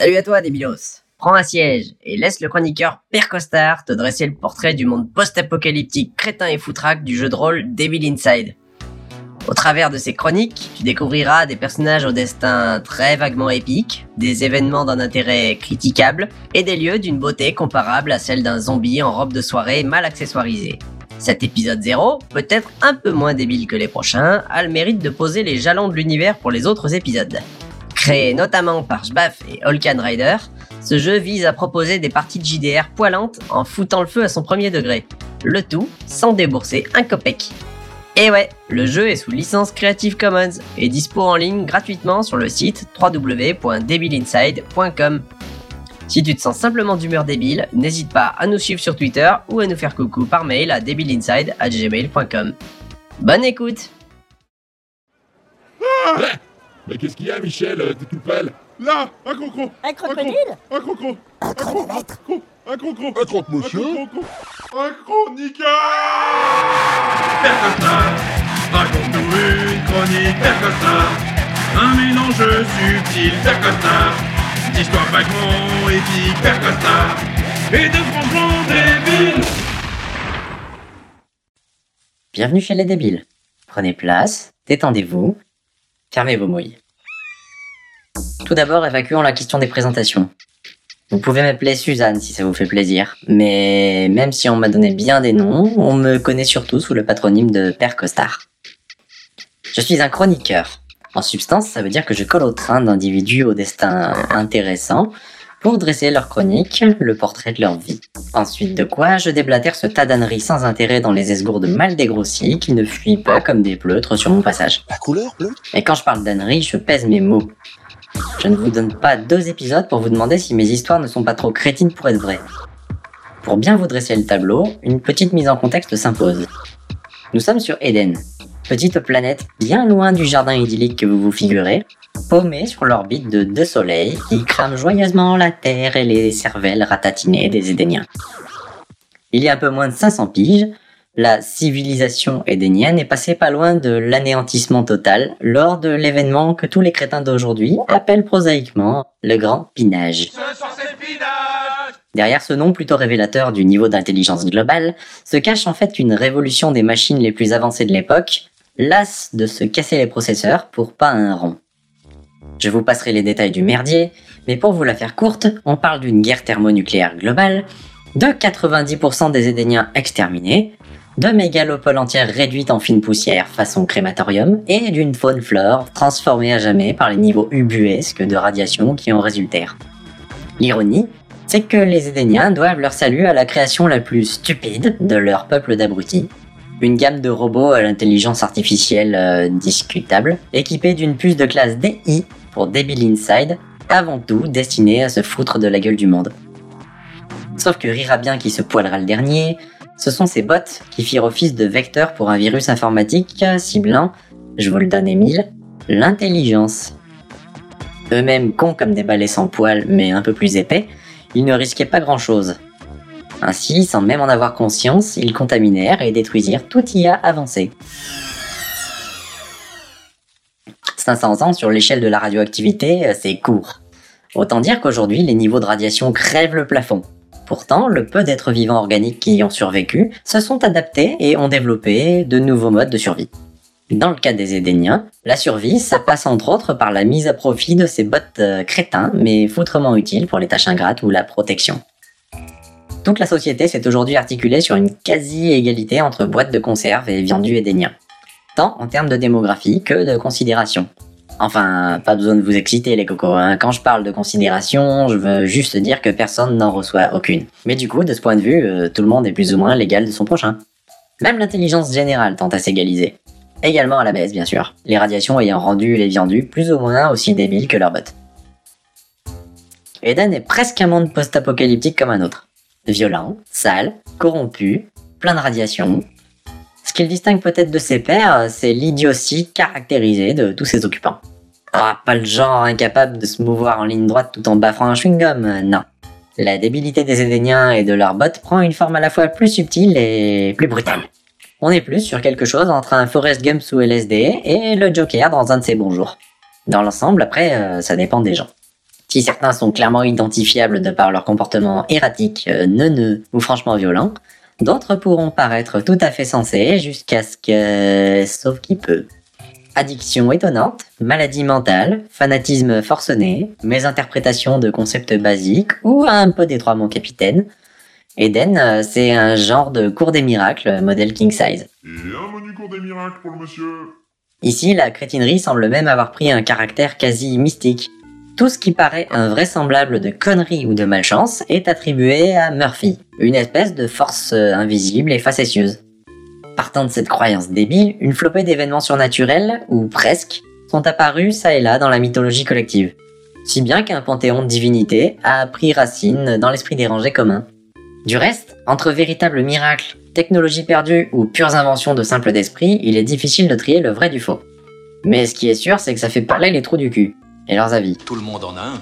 Salut à toi, débilos. Prends un siège et laisse le chroniqueur Père Costard te dresser le portrait du monde post-apocalyptique crétin et foutraque du jeu de rôle Devil Inside. Au travers de ces chroniques, tu découvriras des personnages au destin très vaguement épique, des événements d'un intérêt critiquable et des lieux d'une beauté comparable à celle d'un zombie en robe de soirée mal accessoirisé. Cet épisode 0, peut-être un peu moins débile que les prochains, a le mérite de poser les jalons de l'univers pour les autres épisodes. Créé notamment par Jbaf et Holkan Rider, ce jeu vise à proposer des parties de JDR poilantes en foutant le feu à son premier degré. Le tout sans débourser un copec. Et ouais, le jeu est sous licence Creative Commons et dispo en ligne gratuitement sur le site www.debilinside.com. Si tu te sens simplement d'humeur débile, n'hésite pas à nous suivre sur Twitter ou à nous faire coucou par mail à debilinside.gmail.com. Bonne écoute Mais qu'est-ce qu'il y a, Michel T'es tout pâle Là, un crocro Un crocodile Un crocro Un chronomètre Un crocro Un Un crocro Un chroniqueur Père Costard, raconte-nous une chronique. Un mélange subtil, Père Costard. D'histoire vaguement épique, Père Costard. Et de franchement débiles. Bienvenue chez les débiles. Prenez place, détendez-vous, fermez vos mouilles. Tout d'abord, évacuons la question des présentations. Vous pouvez m'appeler Suzanne si ça vous fait plaisir, mais même si on m'a donné bien des noms, on me connaît surtout sous le patronyme de Père Costard. Je suis un chroniqueur. En substance, ça veut dire que je colle au train d'individus au destin intéressant pour dresser leur chronique, le portrait de leur vie. Ensuite de quoi, je déblatère ce tas d'âneries sans intérêt dans les esgourdes mal dégrossies qui ne fuient pas comme des pleutres sur mon passage. La couleur bleue? Et quand je parle d'âneries, je pèse mes mots. Je ne vous donne pas deux épisodes pour vous demander si mes histoires ne sont pas trop crétines pour être vraies. Pour bien vous dresser le tableau, une petite mise en contexte s'impose. Nous sommes sur Eden, petite planète bien loin du jardin idyllique que vous vous figurez, paumée sur l'orbite de deux soleils qui crament joyeusement la Terre et les cervelles ratatinées des Édéniens. Il y a un peu moins de 500 piges, la civilisation édénienne est passée pas loin de l'anéantissement total lors de l'événement que tous les crétins d'aujourd'hui appellent prosaïquement le grand pinage. Derrière ce nom plutôt révélateur du niveau d'intelligence globale se cache en fait une révolution des machines les plus avancées de l'époque, las de se casser les processeurs pour pas un rond. Je vous passerai les détails du merdier, mais pour vous la faire courte, on parle d'une guerre thermonucléaire globale, de 90% des Édéniens exterminés, de mégalopoles entières réduites en fine poussière façon crématorium, et d'une faune flore transformée à jamais par les niveaux ubuesques de radiation qui en résultèrent. L'ironie, c'est que les Édéniens doivent leur salut à la création la plus stupide de leur peuple d'abrutis. Une gamme de robots à l'intelligence artificielle euh, discutable, équipés d'une puce de classe DI pour Devil Inside, avant tout destinée à se foutre de la gueule du monde. Sauf que rira bien qui se poilera le dernier, ce sont ces bots qui firent office de vecteur pour un virus informatique ciblant, je vous le donne Émile, l'intelligence. Eux-mêmes cons comme des balais sans poils mais un peu plus épais, ils ne risquaient pas grand-chose. Ainsi, sans même en avoir conscience, ils contaminèrent et détruisirent tout IA avancé. 500 ans sur l'échelle de la radioactivité, euh, c'est court. Autant dire qu'aujourd'hui, les niveaux de radiation crèvent le plafond. Pourtant, le peu d'êtres vivants organiques qui y ont survécu se sont adaptés et ont développé de nouveaux modes de survie. Dans le cas des Édéniens, la survie, ça passe entre autres par la mise à profit de ces bots euh, crétins, mais foutrement utiles pour les tâches ingrates ou la protection. Toute la société s'est aujourd'hui articulée sur une quasi-égalité entre boîtes de conserve et viandus édéniens. Tant en termes de démographie que de considération. Enfin, pas besoin de vous exciter les cocos, hein. quand je parle de considération, je veux juste dire que personne n'en reçoit aucune. Mais du coup, de ce point de vue, euh, tout le monde est plus ou moins l'égal de son prochain. Même l'intelligence générale tente à s'égaliser. Également à la baisse, bien sûr, les radiations ayant rendu les viandus plus ou moins aussi débiles que leurs bots. Eden est presque un monde post-apocalyptique comme un autre. Violent, sale, corrompu, plein de radiations. Ce qui le distingue peut-être de ses pairs, c'est l'idiotie caractérisée de tous ses occupants. Ah, pas le genre incapable de se mouvoir en ligne droite tout en baffant un chewing-gum, non. La débilité des Édéniens et de leurs bots prend une forme à la fois plus subtile et plus brutale. On est plus sur quelque chose entre un Forrest Gump sous LSD et le Joker dans un de ses bons jours. Dans l'ensemble, après, euh, ça dépend des gens. Si certains sont clairement identifiables de par leur comportement erratique, euh, neuneux ou franchement violent, d'autres pourront paraître tout à fait sensés jusqu'à ce que... sauf qui peut. Addiction étonnante, maladie mentale, fanatisme forcené, mésinterprétation de concepts basiques ou un peu d'étroit mon capitaine. Eden, euh, c'est un genre de cours des miracles, modèle king size. Et un menu cours des miracles pour le monsieur. Ici, la crétinerie semble même avoir pris un caractère quasi mystique. Tout ce qui paraît invraisemblable de conneries ou de malchance est attribué à Murphy, une espèce de force euh, invisible et facétieuse. Partant de cette croyance débile, une flopée d'événements surnaturels, ou presque, sont apparus ça et là dans la mythologie collective. Si bien qu'un panthéon de divinités a pris racine dans l'esprit dérangé commun. Du reste, entre véritables miracles, technologies perdues ou pures inventions de simples d'esprit, il est difficile de trier le vrai du faux. Mais ce qui est sûr, c'est que ça fait parler les trous du cul. Et leurs avis. Tout le monde en a un.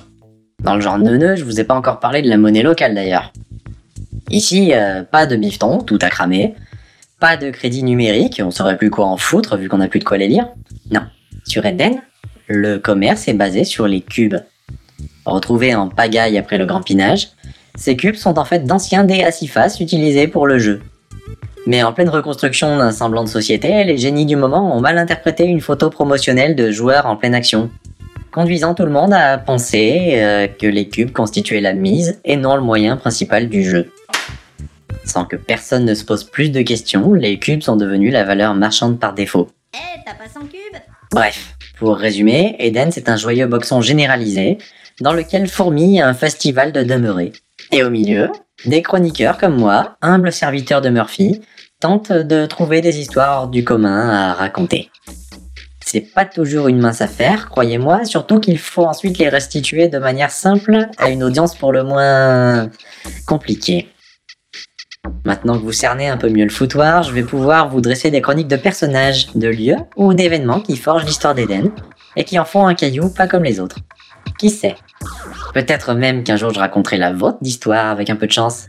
Dans le genre neuneux, je vous ai pas encore parlé de la monnaie locale d'ailleurs. Ici, euh, pas de bifton, tout à cramer. Pas de crédit numérique, on saurait plus quoi en foutre vu qu'on a plus de quoi les lire. Non. Sur Eden, le commerce est basé sur les cubes. Retrouvés en pagaille après le grand pinage, ces cubes sont en fait d'anciens dés à six faces utilisés pour le jeu. Mais en pleine reconstruction d'un semblant de société, les génies du moment ont mal interprété une photo promotionnelle de joueurs en pleine action, conduisant tout le monde à penser euh, que les cubes constituaient la mise et non le moyen principal du jeu. Sans que personne ne se pose plus de questions, les cubes sont devenus la valeur marchande par défaut. Eh, t'as pas 100 cubes Bref, pour résumer, Eden c'est un joyeux boxon généralisé dans lequel fourmille un festival de demeurés. Et au milieu, des chroniqueurs comme moi, humbles serviteurs de Murphy, tentent de trouver des histoires hors du commun à raconter. C'est pas toujours une mince affaire, croyez-moi, surtout qu'il faut ensuite les restituer de manière simple à une audience pour le moins compliquée. Maintenant que vous cernez un peu mieux le foutoir, je vais pouvoir vous dresser des chroniques de personnages, de lieux ou d'événements qui forgent l'histoire d'Éden et qui en font un caillou pas comme les autres. Qui sait? Peut-être même qu'un jour je raconterai la vôtre d'histoire avec un peu de chance.